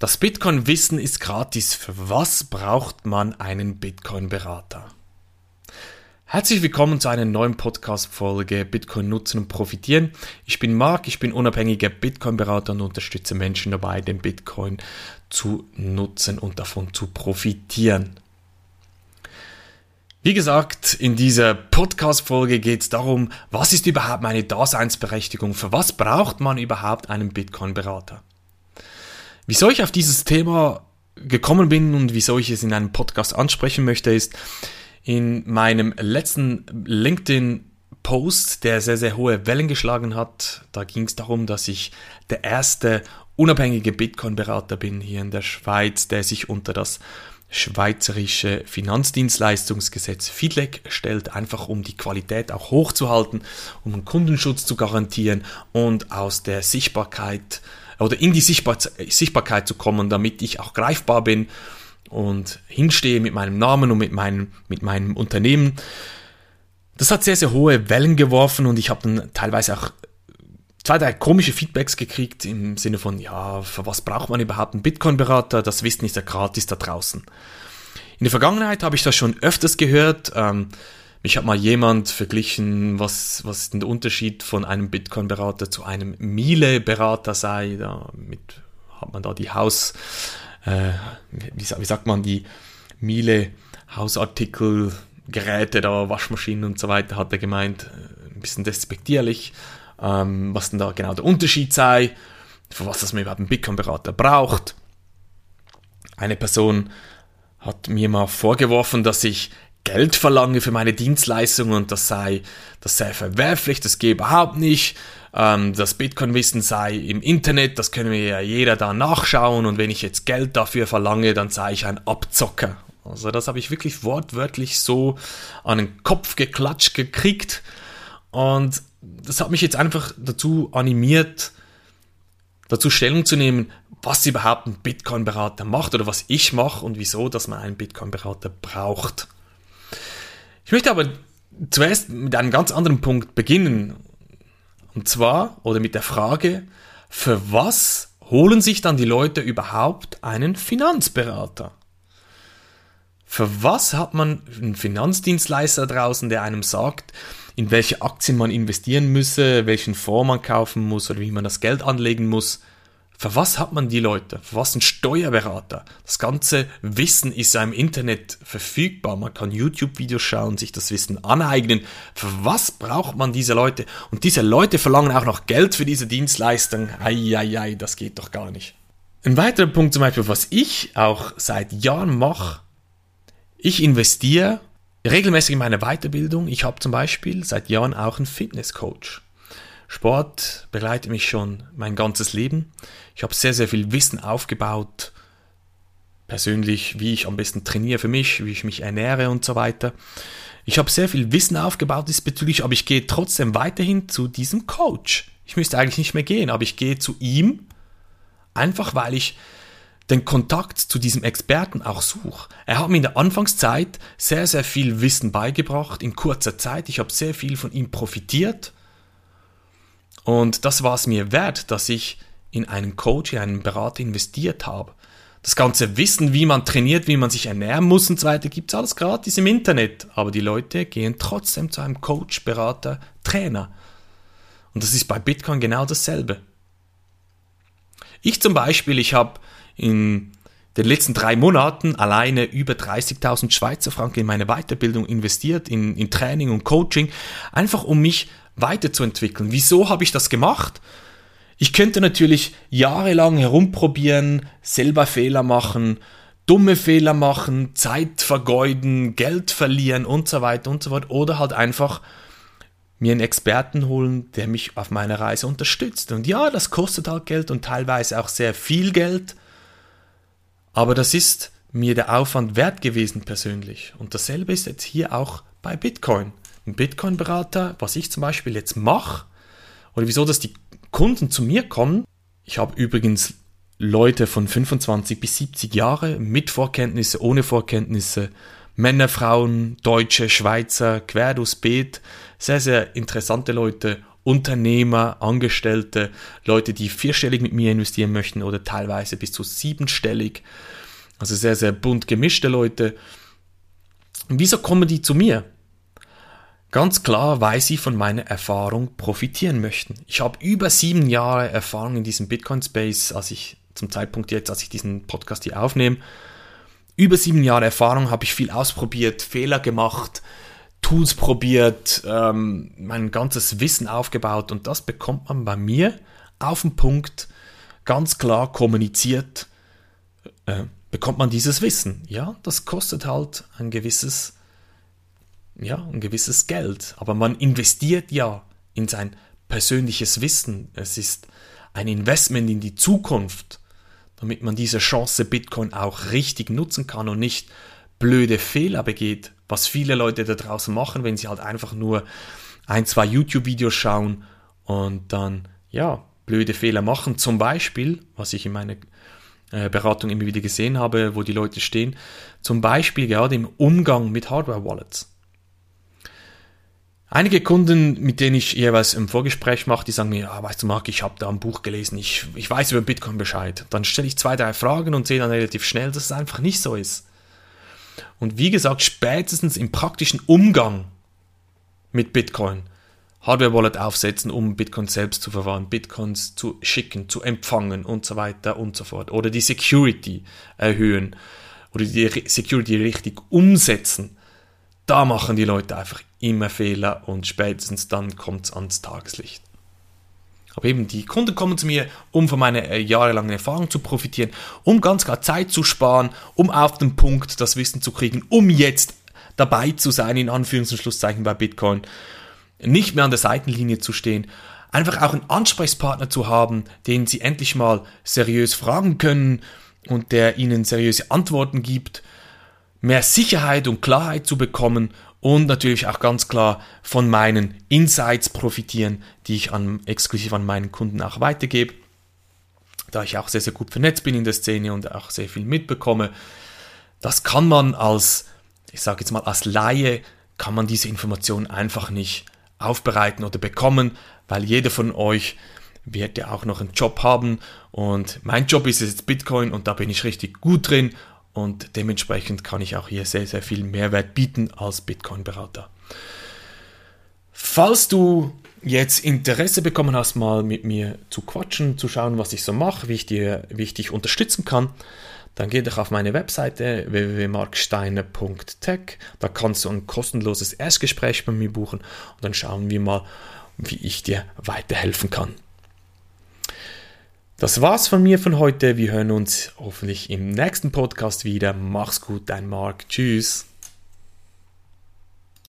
Das Bitcoin-Wissen ist gratis. Für was braucht man einen Bitcoin-Berater? Herzlich willkommen zu einer neuen Podcast-Folge Bitcoin nutzen und profitieren. Ich bin Marc, ich bin unabhängiger Bitcoin-Berater und unterstütze Menschen dabei, den Bitcoin zu nutzen und davon zu profitieren. Wie gesagt, in dieser Podcast-Folge geht es darum, was ist überhaupt meine Daseinsberechtigung? Für was braucht man überhaupt einen Bitcoin-Berater? Wieso ich auf dieses Thema gekommen bin und wieso ich es in einem Podcast ansprechen möchte, ist in meinem letzten LinkedIn-Post, der sehr, sehr hohe Wellen geschlagen hat. Da ging es darum, dass ich der erste unabhängige Bitcoin-Berater bin hier in der Schweiz, der sich unter das schweizerische Finanzdienstleistungsgesetz FIDLEG stellt, einfach um die Qualität auch hochzuhalten, um Kundenschutz zu garantieren und aus der Sichtbarkeit oder in die Sichtbar Sichtbarkeit zu kommen, damit ich auch greifbar bin und hinstehe mit meinem Namen und mit meinem, mit meinem Unternehmen. Das hat sehr, sehr hohe Wellen geworfen und ich habe dann teilweise auch zwei, drei komische Feedbacks gekriegt im Sinne von, ja, für was braucht man überhaupt einen Bitcoin-Berater? Das Wissen ist ja gratis da draußen. In der Vergangenheit habe ich das schon öfters gehört. Ähm, mich hat mal jemand verglichen, was, was der Unterschied von einem Bitcoin-Berater zu einem Miele-Berater sei. Damit hat man da die Haus, äh, wie, wie, sagt man, die Miele-Hausartikel, Geräte, da Waschmaschinen und so weiter, hat er gemeint, äh, ein bisschen despektierlich, ähm, was denn da genau der Unterschied sei, für was das man überhaupt einen Bitcoin-Berater braucht. Eine Person hat mir mal vorgeworfen, dass ich Geld verlange für meine Dienstleistung und das sei, das sei verwerflich, das geht überhaupt nicht. Ähm, das Bitcoin-Wissen sei im Internet, das können wir ja jeder da nachschauen und wenn ich jetzt Geld dafür verlange, dann sei ich ein Abzocker. Also das habe ich wirklich wortwörtlich so an den Kopf geklatscht gekriegt und das hat mich jetzt einfach dazu animiert, dazu Stellung zu nehmen, was überhaupt ein Bitcoin-Berater macht oder was ich mache und wieso, dass man einen Bitcoin-Berater braucht. Ich möchte aber zuerst mit einem ganz anderen Punkt beginnen. Und zwar, oder mit der Frage, für was holen sich dann die Leute überhaupt einen Finanzberater? Für was hat man einen Finanzdienstleister draußen, der einem sagt, in welche Aktien man investieren müsse, welchen Fonds man kaufen muss oder wie man das Geld anlegen muss? Für was hat man die Leute? Für was ein Steuerberater? Das ganze Wissen ist ja im Internet verfügbar. Man kann YouTube-Videos schauen, sich das Wissen aneignen. Für was braucht man diese Leute? Und diese Leute verlangen auch noch Geld für diese Dienstleistung. Eieiei, das geht doch gar nicht. Ein weiterer Punkt zum Beispiel, was ich auch seit Jahren mache, ich investiere regelmäßig in meine Weiterbildung. Ich habe zum Beispiel seit Jahren auch einen Fitnesscoach. Sport begleitet mich schon mein ganzes Leben. Ich habe sehr, sehr viel Wissen aufgebaut, persönlich, wie ich am besten trainiere für mich, wie ich mich ernähre und so weiter. Ich habe sehr viel Wissen aufgebaut diesbezüglich, aber ich gehe trotzdem weiterhin zu diesem Coach. Ich müsste eigentlich nicht mehr gehen, aber ich gehe zu ihm, einfach weil ich den Kontakt zu diesem Experten auch suche. Er hat mir in der Anfangszeit sehr, sehr viel Wissen beigebracht, in kurzer Zeit. Ich habe sehr viel von ihm profitiert und das war es mir wert, dass ich in einen Coach, in einen Berater investiert habe. Das ganze Wissen, wie man trainiert, wie man sich ernähren muss und so weiter, gibt es alles gratis im Internet. Aber die Leute gehen trotzdem zu einem Coach, Berater, Trainer. Und das ist bei Bitcoin genau dasselbe. Ich zum Beispiel, ich habe in den letzten drei Monaten alleine über 30.000 Schweizer Franken in meine Weiterbildung investiert, in, in Training und Coaching, einfach um mich weiterzuentwickeln. Wieso habe ich das gemacht? Ich könnte natürlich jahrelang herumprobieren, selber Fehler machen, dumme Fehler machen, Zeit vergeuden, Geld verlieren und so weiter und so fort. Oder halt einfach mir einen Experten holen, der mich auf meiner Reise unterstützt. Und ja, das kostet halt Geld und teilweise auch sehr viel Geld. Aber das ist mir der Aufwand wert gewesen persönlich. Und dasselbe ist jetzt hier auch bei Bitcoin ein Bitcoin-Berater, was ich zum Beispiel jetzt mache, oder wieso, dass die Kunden zu mir kommen. Ich habe übrigens Leute von 25 bis 70 Jahre mit Vorkenntnisse, ohne Vorkenntnisse, Männer, Frauen, Deutsche, Schweizer, quer durchs Beet, sehr, sehr interessante Leute Unternehmer, Angestellte, Leute, die vierstellig mit mir investieren möchten oder teilweise bis zu siebenstellig. Also sehr, sehr bunt gemischte Leute. Wieso kommen die zu mir? Ganz klar, weil sie von meiner Erfahrung profitieren möchten. Ich habe über sieben Jahre Erfahrung in diesem Bitcoin-Space, als ich zum Zeitpunkt jetzt, als ich diesen Podcast hier aufnehme. Über sieben Jahre Erfahrung habe ich viel ausprobiert, Fehler gemacht, Tools probiert, ähm, mein ganzes Wissen aufgebaut und das bekommt man bei mir auf den Punkt ganz klar kommuniziert, äh, bekommt man dieses Wissen. Ja, das kostet halt ein gewisses ja, ein gewisses Geld. Aber man investiert ja in sein persönliches Wissen. Es ist ein Investment in die Zukunft, damit man diese Chance Bitcoin auch richtig nutzen kann und nicht blöde Fehler begeht, was viele Leute da draußen machen, wenn sie halt einfach nur ein, zwei YouTube-Videos schauen und dann, ja, blöde Fehler machen. Zum Beispiel, was ich in meiner äh, Beratung immer wieder gesehen habe, wo die Leute stehen, zum Beispiel gerade im Umgang mit Hardware-Wallets. Einige Kunden, mit denen ich jeweils im Vorgespräch mache, die sagen mir, ja, weißt du, Marc, ich habe da ein Buch gelesen, ich, ich weiß über Bitcoin Bescheid. Dann stelle ich zwei, drei Fragen und sehe dann relativ schnell, dass es einfach nicht so ist. Und wie gesagt, spätestens im praktischen Umgang mit Bitcoin, Hardware-Wallet aufsetzen, um Bitcoin selbst zu verwahren, Bitcoins zu schicken, zu empfangen und so weiter und so fort. Oder die Security erhöhen oder die Security richtig umsetzen da machen die Leute einfach immer Fehler und spätestens dann kommt es ans Tageslicht. Aber eben, die Kunden kommen zu mir, um von meiner äh, jahrelangen Erfahrung zu profitieren, um ganz klar Zeit zu sparen, um auf den Punkt das Wissen zu kriegen, um jetzt dabei zu sein, in Anführungs- und Schlusszeichen bei Bitcoin, nicht mehr an der Seitenlinie zu stehen, einfach auch einen Ansprechpartner zu haben, den sie endlich mal seriös fragen können und der ihnen seriöse Antworten gibt mehr Sicherheit und Klarheit zu bekommen und natürlich auch ganz klar von meinen Insights profitieren, die ich an, exklusiv an meinen Kunden auch weitergebe. Da ich auch sehr, sehr gut vernetzt bin in der Szene und auch sehr viel mitbekomme. Das kann man als, ich sage jetzt mal, als Laie, kann man diese Informationen einfach nicht aufbereiten oder bekommen, weil jeder von euch wird ja auch noch einen Job haben und mein Job ist jetzt Bitcoin und da bin ich richtig gut drin und dementsprechend kann ich auch hier sehr, sehr viel Mehrwert bieten als Bitcoin-Berater. Falls du jetzt Interesse bekommen hast, mal mit mir zu quatschen, zu schauen, was ich so mache, wie ich, dir, wie ich dich unterstützen kann, dann geh doch auf meine Webseite www.marksteiner.tech. Da kannst du ein kostenloses Erstgespräch bei mir buchen und dann schauen wir mal, wie ich dir weiterhelfen kann. Das war's von mir von heute. Wir hören uns hoffentlich im nächsten Podcast wieder. Mach's gut, dein Marc. Tschüss.